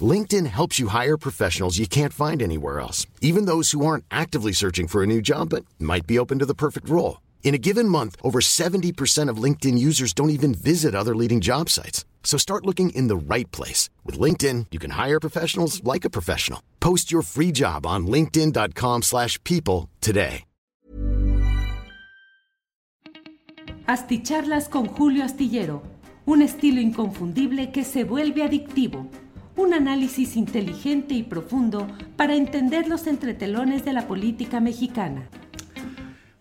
LinkedIn helps you hire professionals you can't find anywhere else, even those who aren't actively searching for a new job but might be open to the perfect role. In a given month, over 70% of LinkedIn users don't even visit other leading job sites. So start looking in the right place. With LinkedIn, you can hire professionals like a professional. Post your free job on linkedin.com slash people today. Asticharlas con Julio Astillero, un estilo inconfundible que se vuelve adictivo. Un análisis inteligente y profundo para entender los entretelones de la política mexicana.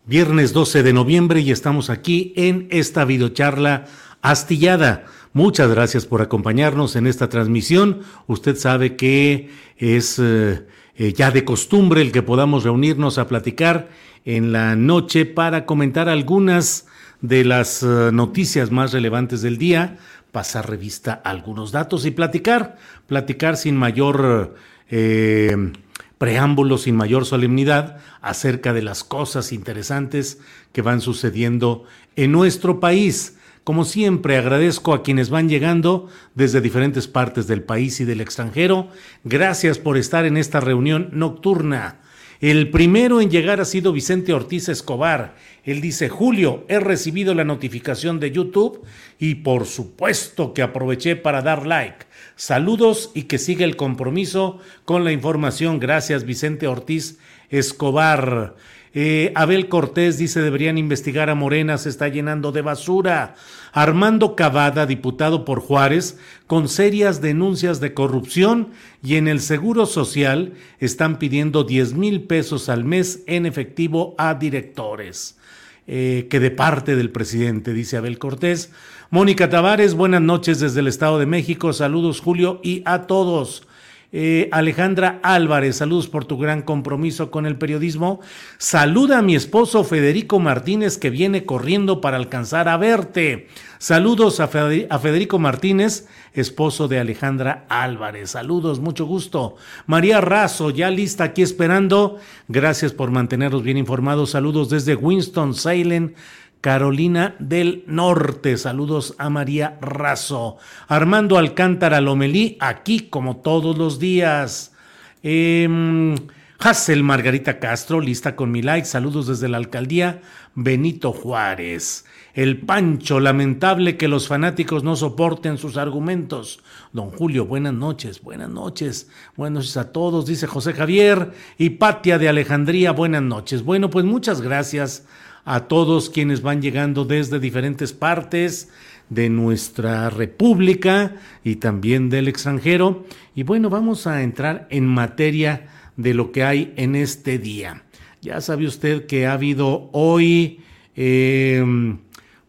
Viernes 12 de noviembre y estamos aquí en esta videocharla astillada. Muchas gracias por acompañarnos en esta transmisión. Usted sabe que es eh, eh, ya de costumbre el que podamos reunirnos a platicar en la noche para comentar algunas de las eh, noticias más relevantes del día, pasar revista a algunos datos y platicar, platicar sin mayor eh, preámbulo, sin mayor solemnidad acerca de las cosas interesantes que van sucediendo en nuestro país. Como siempre, agradezco a quienes van llegando desde diferentes partes del país y del extranjero. Gracias por estar en esta reunión nocturna. El primero en llegar ha sido Vicente Ortiz Escobar. Él dice, Julio, he recibido la notificación de YouTube y por supuesto que aproveché para dar like. Saludos y que siga el compromiso con la información. Gracias, Vicente Ortiz Escobar. Eh, Abel Cortés dice deberían investigar a Morena, se está llenando de basura. Armando Cavada, diputado por Juárez, con serias denuncias de corrupción y en el Seguro Social están pidiendo 10 mil pesos al mes en efectivo a directores. Eh, que de parte del presidente, dice Abel Cortés. Mónica Tavares, buenas noches desde el Estado de México. Saludos, Julio, y a todos. Eh, Alejandra Álvarez, saludos por tu gran compromiso con el periodismo. Saluda a mi esposo Federico Martínez que viene corriendo para alcanzar a verte. Saludos a, Federico Martínez, esposo de Alejandra Álvarez. Saludos, mucho gusto. María Razo, ya lista aquí esperando. Gracias por mantenernos bien informados. Saludos desde Winston-Salem. Carolina del Norte. Saludos a María Razo. Armando Alcántara Lomelí, aquí como todos los días. Eh, Hassel Margarita Castro, lista con mi like. Saludos desde la alcaldía Benito Juárez. El Pancho, lamentable que los fanáticos no soporten sus argumentos. Don Julio, buenas noches, buenas noches, buenas noches a todos, dice José Javier. Y Patia de Alejandría, buenas noches. Bueno, pues muchas gracias a todos quienes van llegando desde diferentes partes de nuestra república y también del extranjero. Y bueno, vamos a entrar en materia de lo que hay en este día. Ya sabe usted que ha habido hoy, em,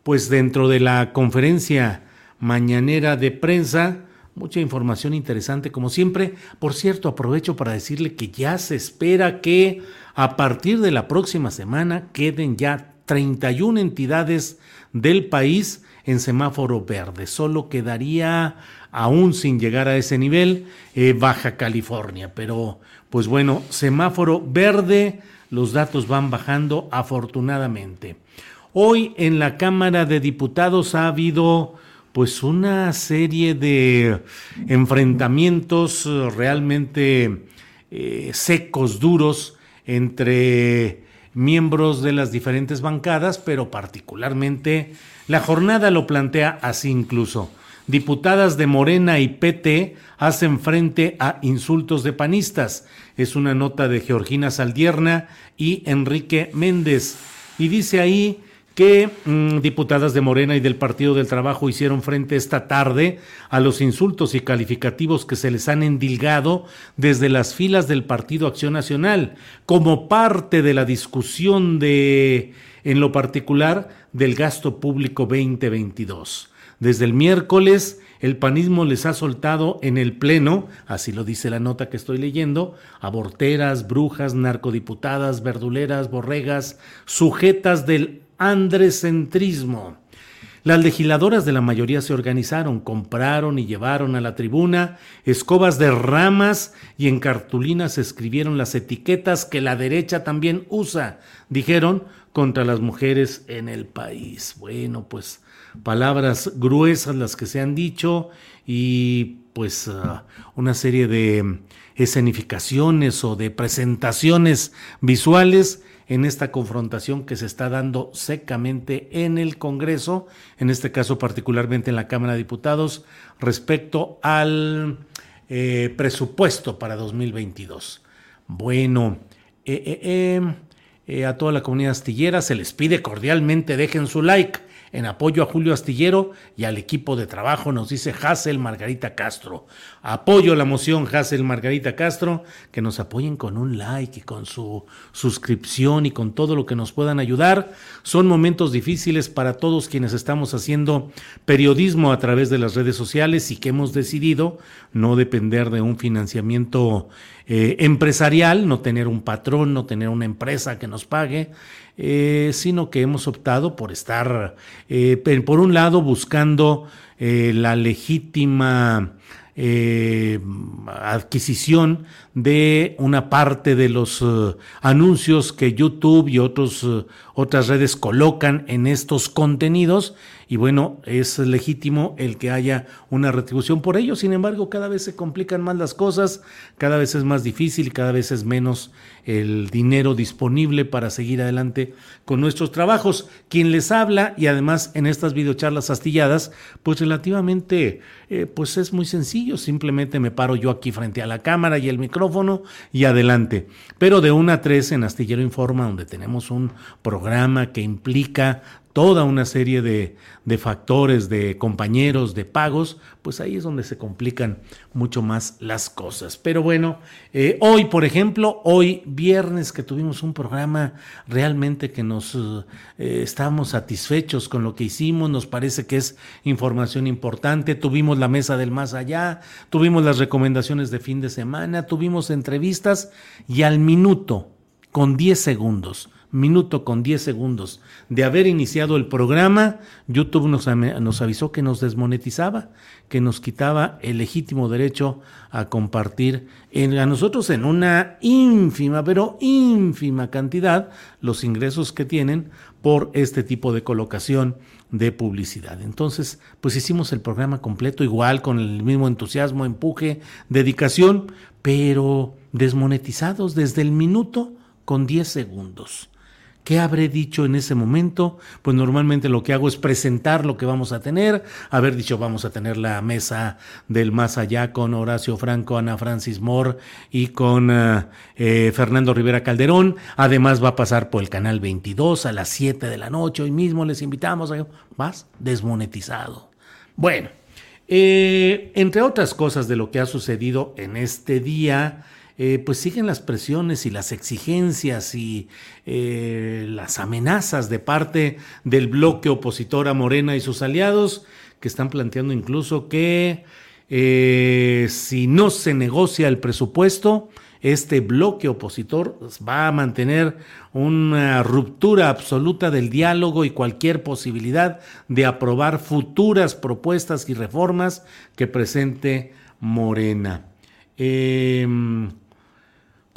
pues dentro de la conferencia mañanera de prensa, mucha información interesante como siempre. Por cierto, aprovecho para decirle que ya se espera que a partir de la próxima semana queden ya 31 entidades del país en semáforo verde. Solo quedaría, aún sin llegar a ese nivel, eh, Baja California. Pero, pues bueno, semáforo verde, los datos van bajando afortunadamente. Hoy en la Cámara de Diputados ha habido pues una serie de enfrentamientos realmente eh, secos, duros, entre miembros de las diferentes bancadas, pero particularmente la jornada lo plantea así incluso. Diputadas de Morena y PT hacen frente a insultos de panistas. Es una nota de Georgina Saldierna y Enrique Méndez. Y dice ahí que mm, diputadas de Morena y del Partido del Trabajo hicieron frente esta tarde a los insultos y calificativos que se les han endilgado desde las filas del Partido Acción Nacional, como parte de la discusión de, en lo particular, del gasto público 2022. Desde el miércoles, el panismo les ha soltado en el Pleno, así lo dice la nota que estoy leyendo, aborteras, brujas, narcodiputadas, verduleras, borregas, sujetas del andrecentrismo. Las legisladoras de la mayoría se organizaron, compraron y llevaron a la tribuna escobas de ramas y en cartulinas escribieron las etiquetas que la derecha también usa, dijeron, contra las mujeres en el país. Bueno, pues palabras gruesas las que se han dicho y pues ah, una serie de escenificaciones o de presentaciones visuales en esta confrontación que se está dando secamente en el Congreso, en este caso particularmente en la Cámara de Diputados, respecto al eh, presupuesto para 2022. Bueno, eh, eh, a toda la comunidad astillera se les pide cordialmente dejen su like en apoyo a Julio Astillero y al equipo de trabajo, nos dice Hassel Margarita Castro. Apoyo la moción Hassel Margarita Castro, que nos apoyen con un like y con su suscripción y con todo lo que nos puedan ayudar. Son momentos difíciles para todos quienes estamos haciendo periodismo a través de las redes sociales y que hemos decidido no depender de un financiamiento eh, empresarial, no tener un patrón, no tener una empresa que nos pague, eh, sino que hemos optado por estar, eh, por un lado, buscando la legítima adquisición de una parte de los anuncios que YouTube y otros, otras redes colocan en estos contenidos y bueno, es legítimo el que haya una retribución por ello. Sin embargo, cada vez se complican más las cosas, cada vez es más difícil, cada vez es menos el dinero disponible para seguir adelante con nuestros trabajos. Quien les habla y además en estas videocharlas astilladas, pues relativamente, eh, pues es muy sencillo. Simplemente me paro yo aquí frente a la cámara y el micrófono y adelante. Pero de una a tres en Astillero Informa, donde tenemos un programa que implica toda una serie de, factores, de compañeros, de pagos, pues ahí es donde se complican mucho más las cosas. Pero bueno, eh, hoy, por ejemplo, hoy viernes que tuvimos un programa realmente que nos eh, estamos satisfechos con lo que hicimos, nos parece que es información importante, tuvimos la mesa del más allá, tuvimos las recomendaciones de fin de semana, tuvimos entrevistas y al minuto, con 10 segundos, minuto con 10 segundos de haber iniciado el programa, YouTube nos, avisó que nos desmonetizaba, que nos quitaba el legítimo derecho a compartir a nosotros en una ínfima, pero ínfima cantidad los ingresos que tienen por este tipo de colocación de publicidad. Entonces, pues hicimos el programa completo igual, con el mismo entusiasmo, empuje, dedicación, pero desmonetizados desde el minuto con 10 segundos. ¿Qué habré dicho en ese momento? Pues normalmente lo que hago es presentar lo que vamos a tener, haber dicho vamos a tener la mesa del más allá con Horacio Franco, Ana Francis Moore y con eh, eh, Fernando Rivera Calderón. Además va a pasar por el canal 22 a las 7 de la noche. Hoy mismo les invitamos a más desmonetizado. Bueno, eh, entre otras cosas de lo que ha sucedido en este día, eh, pues siguen las presiones y las exigencias y eh, las amenazas de parte del bloque opositor a Morena y sus aliados, que están planteando incluso que eh, si no se negocia el presupuesto, este bloque opositor va a mantener una ruptura absoluta del diálogo y cualquier posibilidad de aprobar futuras propuestas y reformas que presente Morena.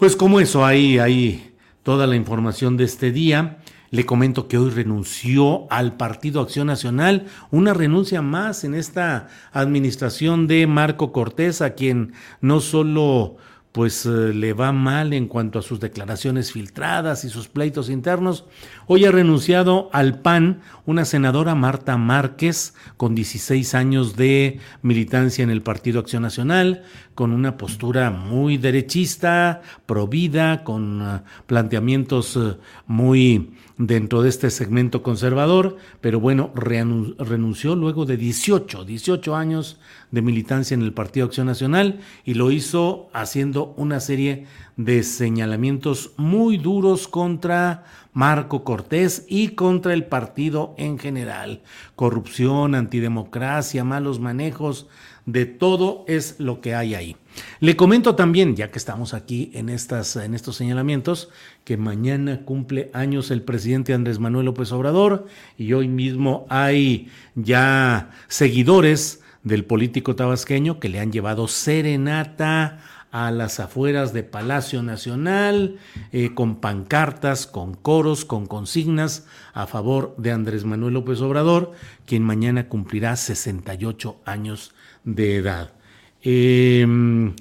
Pues como eso, ahí, ahí toda la información de este día. Le comento que hoy renunció al Partido Acción Nacional, una renuncia más en esta administración de Marco Cortés, a quien no solo pues eh, le va mal en cuanto a sus declaraciones filtradas y sus pleitos internos. Hoy ha renunciado al PAN una senadora Marta Márquez con 16 años de militancia en el Partido Acción Nacional, con una postura muy derechista, provida, con uh, planteamientos uh, muy dentro de este segmento conservador, pero bueno, renunció luego de 18, 18 años de militancia en el Partido Acción Nacional y lo hizo haciendo una serie de señalamientos muy duros contra Marco Cortés y contra el partido en general. Corrupción, antidemocracia, malos manejos, de todo es lo que hay ahí. Le comento también, ya que estamos aquí en, estas, en estos señalamientos, que mañana cumple años el presidente Andrés Manuel López Obrador y hoy mismo hay ya seguidores del político tabasqueño que le han llevado serenata a las afueras de Palacio Nacional, eh, con pancartas, con coros, con consignas a favor de Andrés Manuel López Obrador, quien mañana cumplirá 68 años de edad. Em,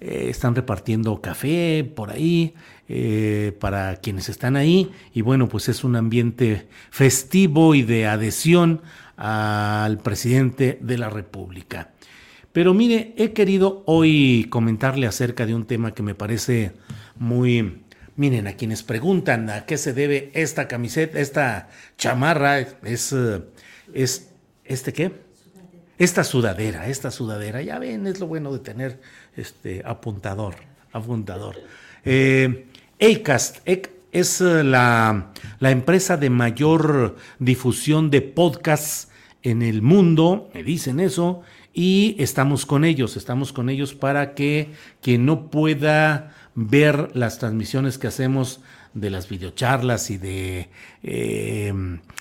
eh, están repartiendo café por ahí eh, para quienes están ahí y bueno, pues es un ambiente festivo y de adhesión al presidente de la República. Pero mire, he querido hoy comentarle acerca de un tema que me parece muy... Miren, a quienes preguntan a qué se debe esta camiseta, esta chamarra, es, es ¿este qué? Esta sudadera, esta sudadera, ya ven, es lo bueno de tener este apuntador, apuntador. Eh, Acast es la, la empresa de mayor difusión de podcasts en el mundo, me dicen eso, y estamos con ellos, estamos con ellos para que quien no pueda ver las transmisiones que hacemos de las videocharlas y de, eh,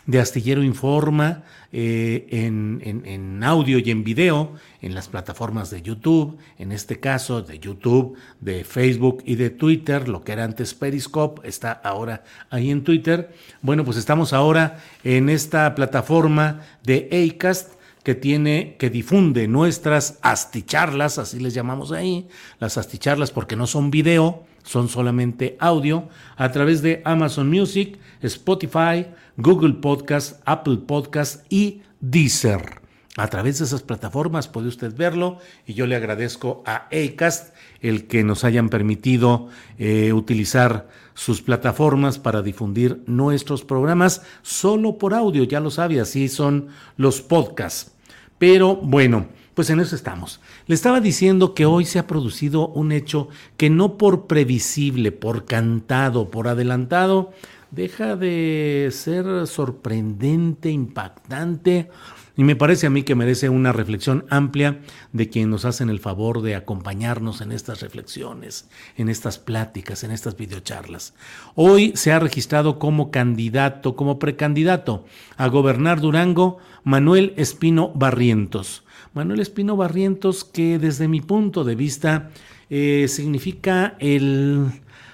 de Astillero Informa eh, en, en, audio y en video en las plataformas de YouTube, en este caso de YouTube, de Facebook y de Twitter, lo que era antes Periscope, está ahora ahí en Twitter. Bueno, pues estamos ahora en esta plataforma de Acast que tiene, que difunde nuestras asticharlas, así les llamamos ahí, las asticharlas porque no son video, son solamente audio, a través de Amazon Music, Spotify, Google Podcast, Apple Podcast y Deezer. A través de esas plataformas puede usted verlo y yo le agradezco a Acast el que nos hayan permitido eh, utilizar sus plataformas para difundir nuestros programas solo por audio, ya lo sabe, así son los podcasts. Pero bueno, pues en eso estamos. Le estaba diciendo que hoy se ha producido un hecho que no por previsible, por cantado, por adelantado, deja de ser sorprendente, impactante y me parece a mí que merece una reflexión amplia de quien nos hacen el favor de acompañarnos en estas reflexiones, en estas pláticas, en estas videocharlas. Hoy se ha registrado como candidato, como precandidato a gobernar Durango, Manuel Espino Barrientos. Manuel Espino Barrientos que desde mi punto de vista eh, significa el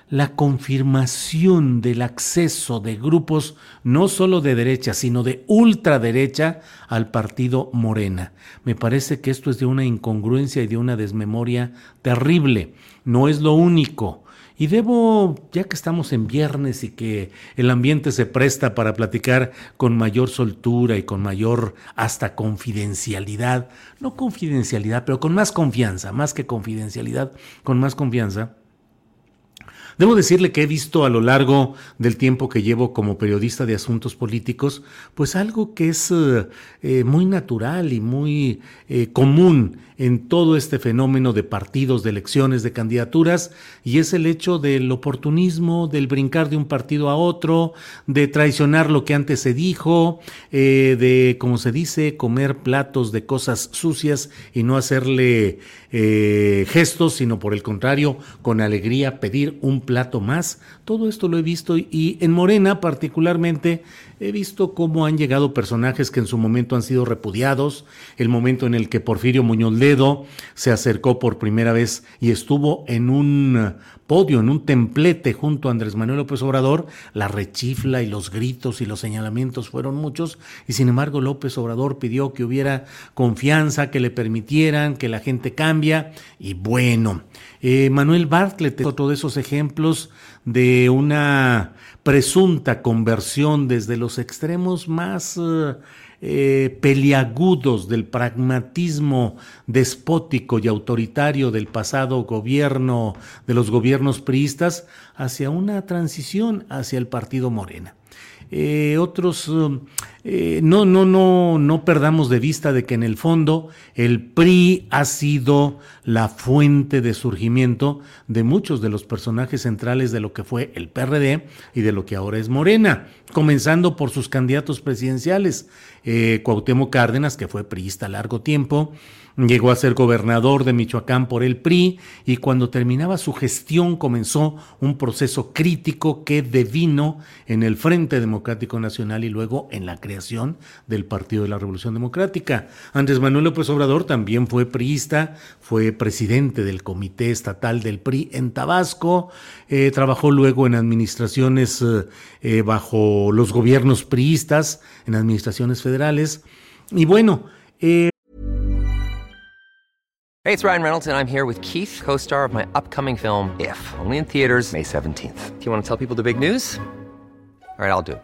la confirmación del acceso de grupos no solo de derecha, sino de ultraderecha al partido Morena. Me parece que esto es de una incongruencia y de una desmemoria terrible. No es lo único. Y debo, ya que estamos en viernes y que el ambiente se presta para platicar con mayor soltura y con mayor hasta confidencialidad, no confidencialidad, pero con más confianza, más que confidencialidad, con más confianza, Debo decirle que he visto a lo largo del tiempo que llevo como periodista de asuntos políticos, pues algo que es eh, eh, muy natural y muy eh, común en todo este fenómeno de partidos, de elecciones, de candidaturas, y es el hecho del oportunismo, del brincar de un partido a otro, de traicionar lo que antes se dijo, de, como se dice, comer platos de cosas sucias y no hacerle gestos, sino por el contrario, con alegría pedir un plato más. Todo esto lo he visto y en Morena particularmente he visto cómo han llegado personajes que en su momento han sido repudiados, el momento en el que Porfirio Muñoz Ledo se acercó por primera vez y estuvo en un podio, en un templete junto a Andrés Manuel López Obrador, la rechifla y los gritos y los señalamientos fueron muchos y sin embargo López Obrador pidió que hubiera confianza, que le permitieran, que la gente cambia y bueno, Eh, Manuel Bartlett es otro de esos ejemplos de una presunta conversión desde los extremos más eh, eh, peliagudos del pragmatismo despótico y autoritario del pasado gobierno, de los gobiernos priistas, hacia una transición hacia el partido Morena. Eh, otros, eh, no, no, no, no perdamos de vista de que en el fondo el PRI ha sido la fuente de surgimiento de muchos de los personajes centrales de lo que fue el PRD y de lo que ahora es Morena, comenzando por sus candidatos presidenciales, eh, Cuauhtémoc Cárdenas, que fue priista largo tiempo, Llegó a ser gobernador de Michoacán por el PRI y cuando terminaba su gestión comenzó un proceso crítico que devino en el Frente Democrático Nacional y luego en la creación del Partido de la Revolución Democrática. Andrés Manuel López Obrador también fue priista, fue presidente del Comité Estatal del PRI en Tabasco, eh, trabajó luego en administraciones eh, eh, bajo los gobiernos priistas, en administraciones federales. Y bueno, Hey, it's Ryan Reynolds, and I'm here with Keith, co star of my upcoming film, If, only in theaters, May 17th. Do you want to tell people the big news? All right, I'll do it.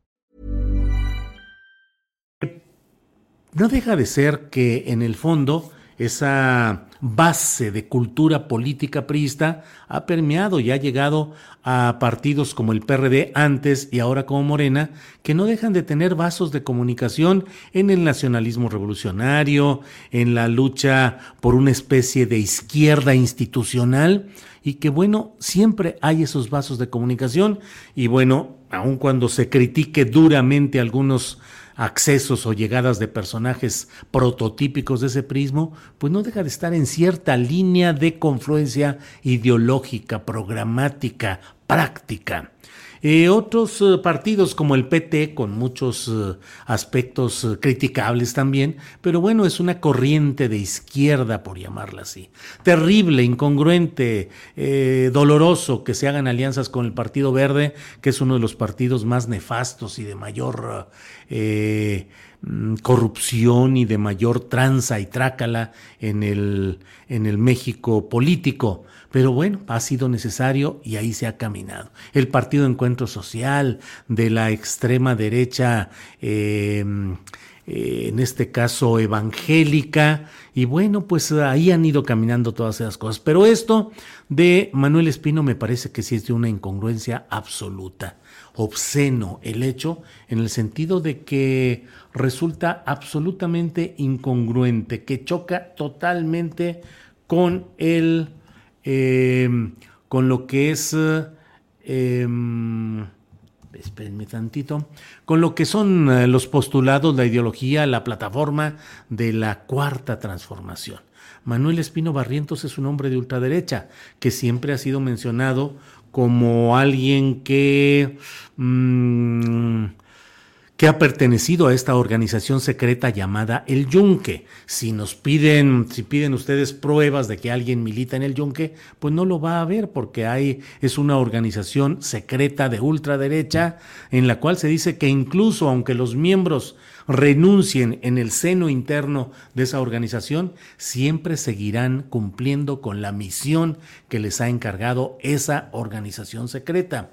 No deja de ser que en el fondo esa base de cultura política priista ha permeado y ha llegado a partidos como el PRD antes y ahora como Morena, que no dejan de tener vasos de comunicación en el nacionalismo revolucionario, en la lucha por una especie de izquierda institucional y que bueno, siempre hay esos vasos de comunicación. Y bueno, aun cuando se critique duramente algunos accesos o llegadas de personajes prototípicos de ese prismo, pues no deja de estar en cierta línea de confluencia ideológica, programática, práctica. Eh, otros eh, partidos como el PT, con muchos eh, aspectos criticables también, pero bueno, es una corriente de izquierda, por llamarla así. Terrible, incongruente, doloroso que se hagan alianzas con el Partido Verde, que es uno de los partidos más nefastos y de mayor mm, corrupción y de mayor tranza y trácala en el, en el México político. Pero bueno, ha sido necesario y ahí se ha caminado. El Partido Encuentro Social de la extrema derecha, eh, eh, en este caso evangélica, y bueno, pues ahí han ido caminando todas esas cosas. Pero esto de Manuel Espino me parece que sí es de una incongruencia absoluta, obsceno el hecho, en el sentido de que resulta absolutamente incongruente, que choca totalmente con el Em, con lo que es, em, espérenme tantito, con lo que son eh, los postulados, la ideología, la plataforma de la cuarta transformación. Manuel Espino Barrientos es un hombre de ultraderecha que siempre ha sido mencionado como alguien que mm, que ha pertenecido a esta organización secreta llamada el Yunque. Si nos piden, si piden ustedes pruebas de que alguien milita en el Yunque, pues no lo va a haber porque hay, es una organización secreta de ultraderecha en la cual se dice que incluso aunque los miembros renuncien en el seno interno de esa organización, siempre seguirán cumpliendo con la misión que les ha encargado esa organización secreta.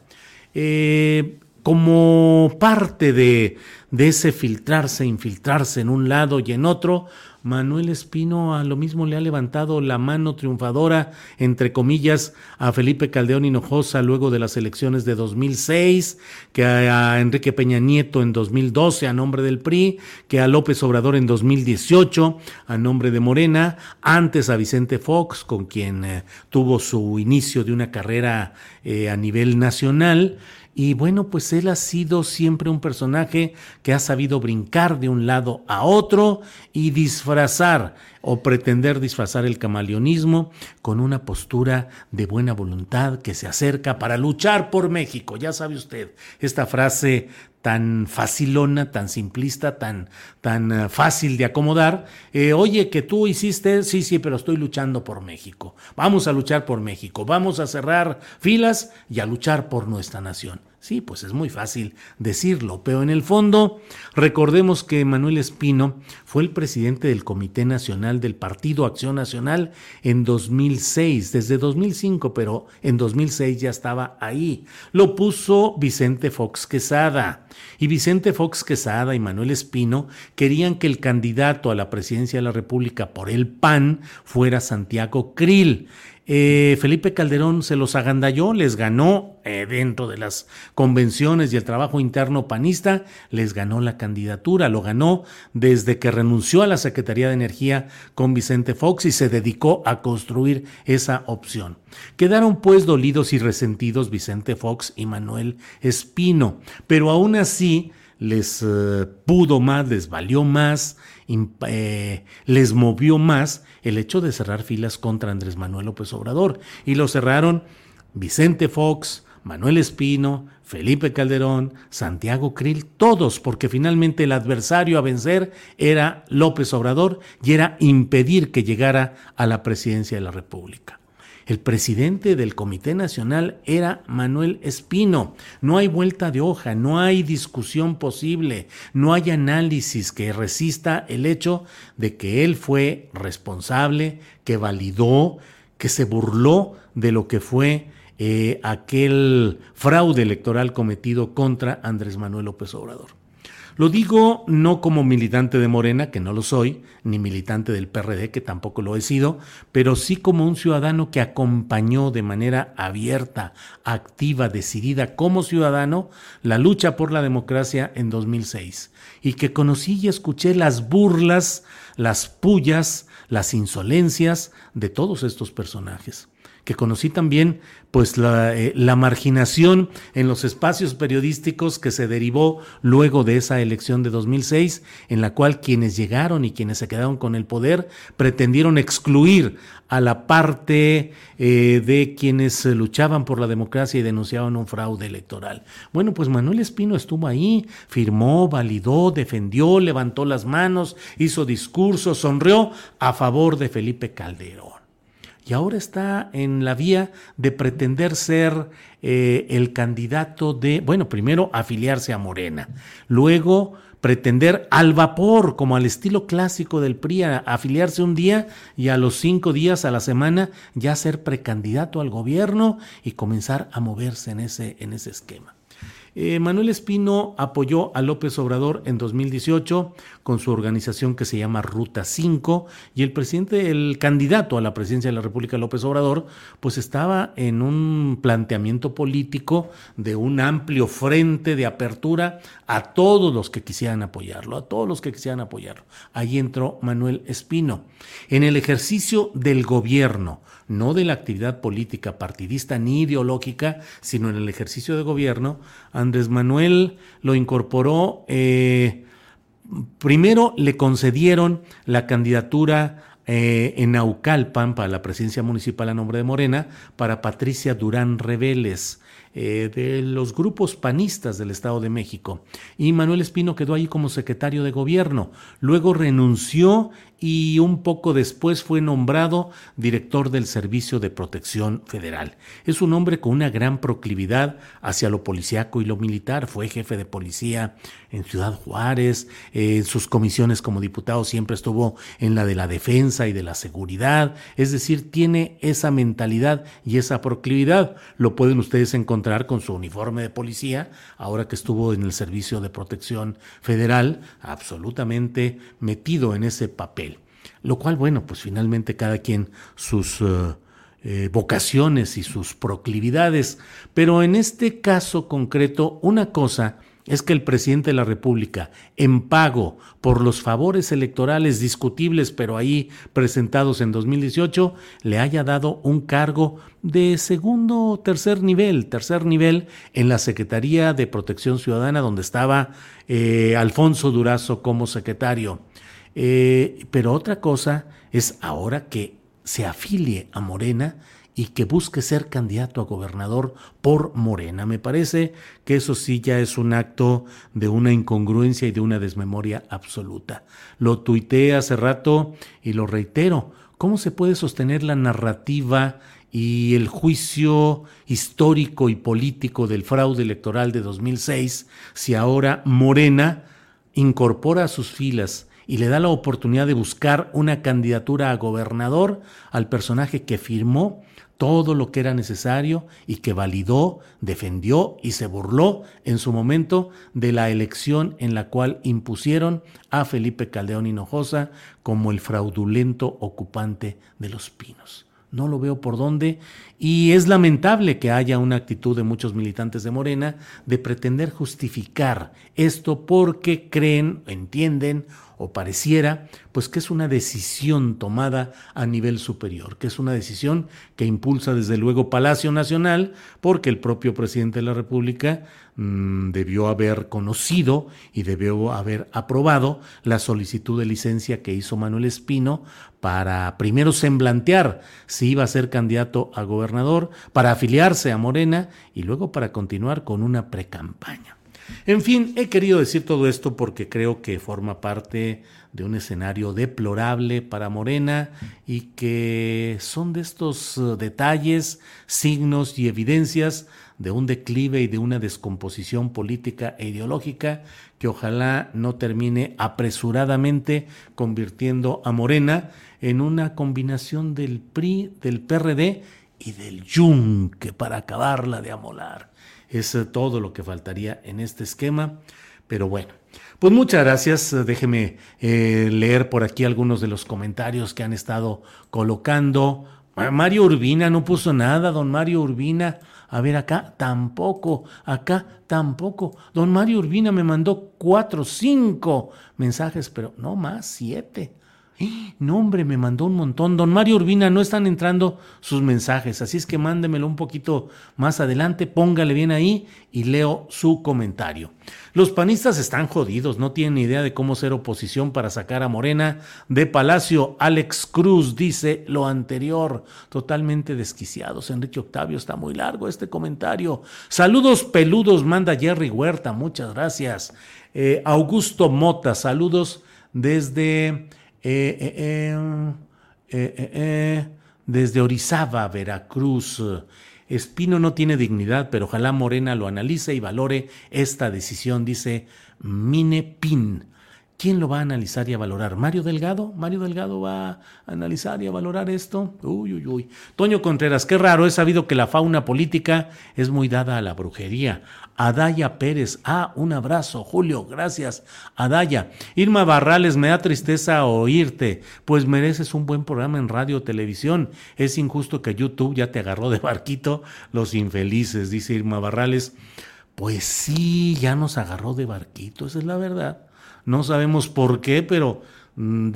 Eh, como parte de, ese filtrarse, infiltrarse en un lado y en otro, Manuel Espino a lo mismo le ha levantado la mano triunfadora, entre comillas, a Felipe Caldeón Hinojosa luego de las elecciones de 2006, que a Enrique Peña Nieto en 2012 a nombre del PRI, que a López Obrador en 2018 a nombre de Morena, antes a Vicente Fox, con quien eh, tuvo su inicio de una carrera eh, a nivel nacional, y bueno, pues él ha sido siempre un personaje que ha sabido brincar de un lado a otro y disfrazar o pretender disfrazar el camaleonismo con una postura de buena voluntad que se acerca para luchar por México. Ya sabe usted, esta frase tan facilona, tan simplista, tan, tan eh, fácil de acomodar. Eh, oye, que tú hiciste, sí, sí, pero estoy luchando por México. Vamos a luchar por México, vamos a cerrar filas y a luchar por nuestra nación. Sí, pues es muy fácil decirlo, pero en el fondo recordemos que Manuel Espino fue el presidente del Comité Nacional del Partido Acción Nacional en 2006, desde 2005, pero en 2006 ya estaba ahí. Lo puso Vicente Fox Quesada. Y Vicente Fox Quesada y Manuel Espino querían que el candidato a la presidencia de la República por el PAN fuera Santiago Krill. Eh, Felipe Calderón se los agandalló, les ganó eh, dentro de las convenciones y el trabajo interno panista, les ganó la candidatura, lo ganó desde que renunció a la Secretaría de Energía con Vicente Fox y se dedicó a construir esa opción. Quedaron pues dolidos y resentidos Vicente Fox y Manuel Espino, pero aún así les eh, pudo más, les valió más, les movió más el hecho de cerrar filas contra Andrés Manuel López Obrador. Y lo cerraron Vicente Fox, Manuel Espino, Felipe Calderón, Santiago Krill, todos, porque finalmente el adversario a vencer era López Obrador y era impedir que llegara a la presidencia de la República. El presidente del Comité Nacional era Manuel Espino. No hay vuelta de hoja, no hay discusión posible, no hay análisis que resista el hecho de que él fue responsable, que validó, que se burló de lo que fue eh, aquel fraude electoral cometido contra Andrés Manuel López Obrador. Lo digo no como militante de Morena, que no lo soy, ni militante del PRD, que tampoco lo he sido, pero sí como un ciudadano que acompañó de manera abierta, activa, decidida como ciudadano la lucha por la democracia en 2006 y que conocí y escuché las burlas, las pullas, las insolencias de todos estos personajes que conocí también pues la, eh, la, marginación en los espacios periodísticos que se derivó luego de esa elección de 2006, en la cual quienes llegaron y quienes se quedaron con el poder pretendieron excluir a la parte eh, de quienes luchaban por la democracia y denunciaban un fraude electoral. Bueno, pues Manuel Espino estuvo ahí, firmó, validó, defendió, levantó las manos, hizo discursos, sonrió a favor de Felipe Calderón y ahora está en la vía de pretender ser eh, el candidato de, bueno, primero afiliarse a Morena, luego pretender al vapor, como al estilo clásico del PRI, afiliarse un día y a los cinco días a la semana ya ser precandidato al gobierno y comenzar a moverse en ese, en ese esquema. Eh, Manuel Espino apoyó a López Obrador en 2018 con su organización que se llama Ruta 5 y el presidente, el candidato a la presidencia de la República, López Obrador, pues estaba en un planteamiento político de un amplio frente de apertura a todos los que quisieran apoyarlo, a todos los que quisieran apoyarlo. Ahí entró Manuel Espino. En el ejercicio del gobierno, no de la actividad política partidista ni ideológica, sino en el ejercicio de gobierno, Andrés Manuel lo incorporó, eh, primero le concedieron la candidatura eh, en Naucalpan para la presidencia municipal a nombre de Morena para Patricia Durán Reveles. Eh, de los grupos panistas del Estado de México. Y Manuel Espino quedó ahí como secretario de gobierno. Luego renunció y un poco después fue nombrado director del Servicio de Protección Federal. Es un hombre con una gran proclividad hacia lo policíaco y lo militar. Fue jefe de policía en Ciudad Juárez, en sus comisiones como diputado siempre estuvo en la de la defensa y de la seguridad. Es decir, tiene esa mentalidad y esa proclividad. Lo pueden ustedes encontrar con su uniforme de policía, ahora que estuvo en el Servicio de Protección Federal, absolutamente metido en ese papel. Lo cual, bueno, pues finalmente cada quien sus eh, eh, vocaciones y sus proclividades, pero en este caso concreto, una cosa es que el presidente de la República, en pago por los favores electorales discutibles, pero ahí presentados en 2018, le haya dado un cargo de segundo o tercer nivel, tercer nivel en la Secretaría de Protección Ciudadana, donde estaba eh, Alfonso Durazo como secretario. Eh, pero otra cosa es ahora que se afilie a Morena y que busque ser candidato a gobernador por Morena. Me parece que eso sí ya es un acto de una incongruencia y de una desmemoria absoluta. Lo tuiteé hace rato y lo reitero. ¿Cómo se puede sostener la narrativa y el juicio histórico y político del fraude electoral de 2006 si ahora Morena incorpora a sus filas y le da la oportunidad de buscar una candidatura a gobernador al personaje que firmó todo lo que era necesario y que validó, defendió y se burló en su momento de la elección en la cual impusieron a Felipe Caldeón Hinojosa como el fraudulento ocupante de los pinos. No lo veo por dónde y es lamentable que haya una actitud de muchos militantes de Morena de pretender justificar esto porque creen, entienden o pareciera, pues que es una decisión tomada a nivel superior, que es una decisión que impulsa desde luego Palacio Nacional, porque el propio presidente de la República mm, debió haber conocido y debió haber aprobado la solicitud de licencia que hizo Manuel Espino para primero semblantear si iba a ser candidato a gobernador, para afiliarse a Morena y luego para continuar con una precampaña. En fin, he querido decir todo esto porque creo que forma parte de un escenario deplorable para Morena y que son de estos uh, detalles, signos y evidencias de un declive y de una descomposición política e ideológica que ojalá no termine apresuradamente convirtiendo a Morena en una combinación del PRI, del PRD y del Yunque para acabarla de amolar. Es eh, todo lo que faltaría en este esquema. Pero bueno, pues muchas gracias. Déjeme eh, leer por aquí algunos de los comentarios que han estado colocando. Mario Urbina no puso nada, don Mario Urbina. A ver, acá tampoco, acá tampoco. Don Mario Urbina me mandó cuatro, cinco mensajes, pero no más, siete. No, hombre, me mandó un montón. Don Mario Urbina, no están entrando sus mensajes, así es que mándemelo un poquito más adelante, póngale bien ahí y leo su comentario. Los panistas están jodidos, no tienen idea de cómo ser oposición para sacar a Morena de Palacio. Alex Cruz dice lo anterior, totalmente desquiciados. Enrique Octavio, está muy largo este comentario. Saludos peludos, manda Jerry Huerta, muchas gracias. Eh, Augusto Mota, saludos desde eh, eh, eh, desde Orizaba, Veracruz. Espino no tiene dignidad, pero ojalá Morena lo analice y valore esta decisión, dice Mine Pin. ¿Quién lo va a analizar y a valorar? ¿Mario Delgado? ¿Mario Delgado va a analizar y a valorar esto? Uy, uy, uy. Toño Contreras, qué raro, he sabido que la fauna política es muy dada a la brujería. Adaya Pérez, ah, un abrazo, Julio, gracias. Adaya. Irma Barrales, me da tristeza oírte, pues mereces un buen programa en radio o televisión. Es injusto que YouTube ya te agarró de barquito, los infelices, dice Irma Barrales. Pues sí, ya nos agarró de barquito, esa es la verdad. No sabemos por qué, pero mm,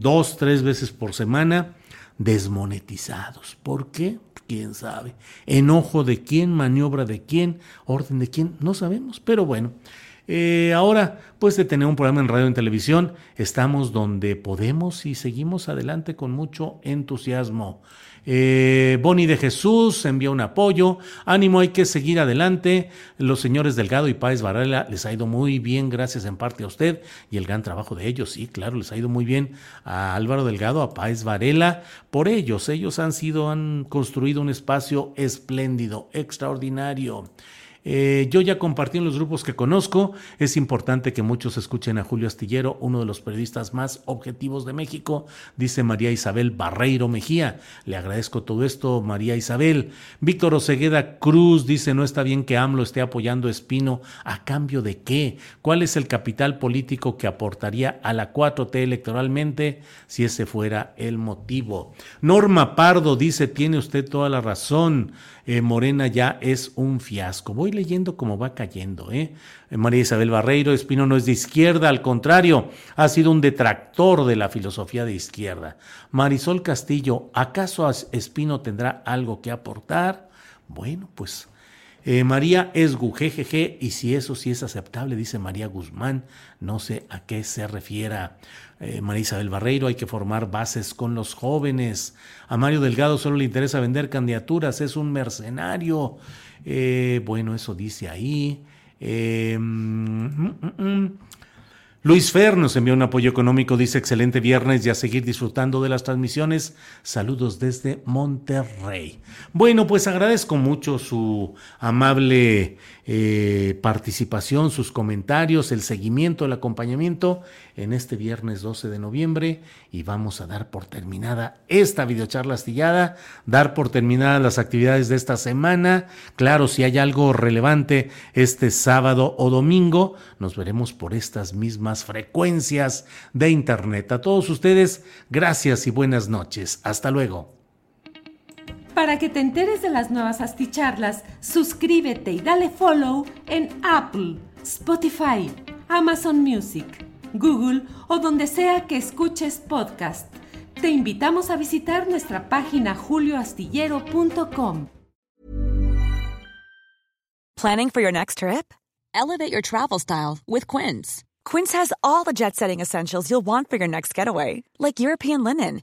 dos, tres veces por semana desmonetizados. ¿Por qué? Quién sabe. Enojo de quién, maniobra de quién, orden de quién, no sabemos. Pero bueno, eh, ahora, pues de tener un programa en radio y en televisión, estamos donde podemos y seguimos adelante con mucho entusiasmo. Eh, de Jesús envía un apoyo. Ánimo, hay que seguir adelante. Los señores Delgado y Páez Varela les ha ido muy bien, gracias en parte a usted y el gran trabajo de ellos. Sí, claro, les ha ido muy bien a Álvaro Delgado, a Páez Varela. Por ellos, ellos han sido, han construido un espacio espléndido, extraordinario. Eh, yo ya compartí en los grupos que conozco. Es importante que muchos escuchen a Julio Astillero, uno de los periodistas más objetivos de México, dice María Isabel Barreiro Mejía. Le agradezco todo esto, María Isabel. Víctor Osegueda Cruz dice: No está bien que AMLO esté apoyando a Espino. ¿A cambio de qué? ¿Cuál es el capital político que aportaría a la 4T electoralmente si ese fuera el motivo? Norma Pardo dice: Tiene usted toda la razón. Eh, Morena ya es un fiasco. Voy leyendo cómo va cayendo. ¿eh? María Isabel Barreiro, Espino no es de izquierda, al contrario, ha sido un detractor de la filosofía de izquierda. Marisol Castillo, ¿acaso Espino tendrá algo que aportar? Bueno, pues eh, María es jejeje, y si eso sí es aceptable, dice María Guzmán, no sé a qué se refiera eh, María Isabel Barreiro, hay que formar bases con los jóvenes. A Mario Delgado solo le interesa vender candidaturas, es un mercenario. Eh, bueno, eso dice ahí. Mm, mm, mm, Luis Fer nos envió un apoyo económico, dice excelente viernes y a seguir disfrutando de las transmisiones. Saludos desde Monterrey. Bueno, pues agradezco mucho su amable eh, participación, sus comentarios, el seguimiento, el acompañamiento en este viernes 12 de noviembre y vamos a dar por terminada esta videocharla astillada, dar por terminadas las actividades de esta semana. Claro, si hay algo relevante este sábado o domingo, nos veremos por estas mismas frecuencias de Internet. A todos ustedes, gracias y buenas noches. Hasta luego. Para que te enteres de las nuevas asticharlas, suscríbete y dale follow en Apple, Spotify, Amazon Music, Google o donde sea que escuches podcast. Te invitamos a visitar nuestra página julioastillero.com. Planning for your next trip? Elevate your travel style with Quince. Quince has all the jet setting essentials you'll want for your next getaway, like European linen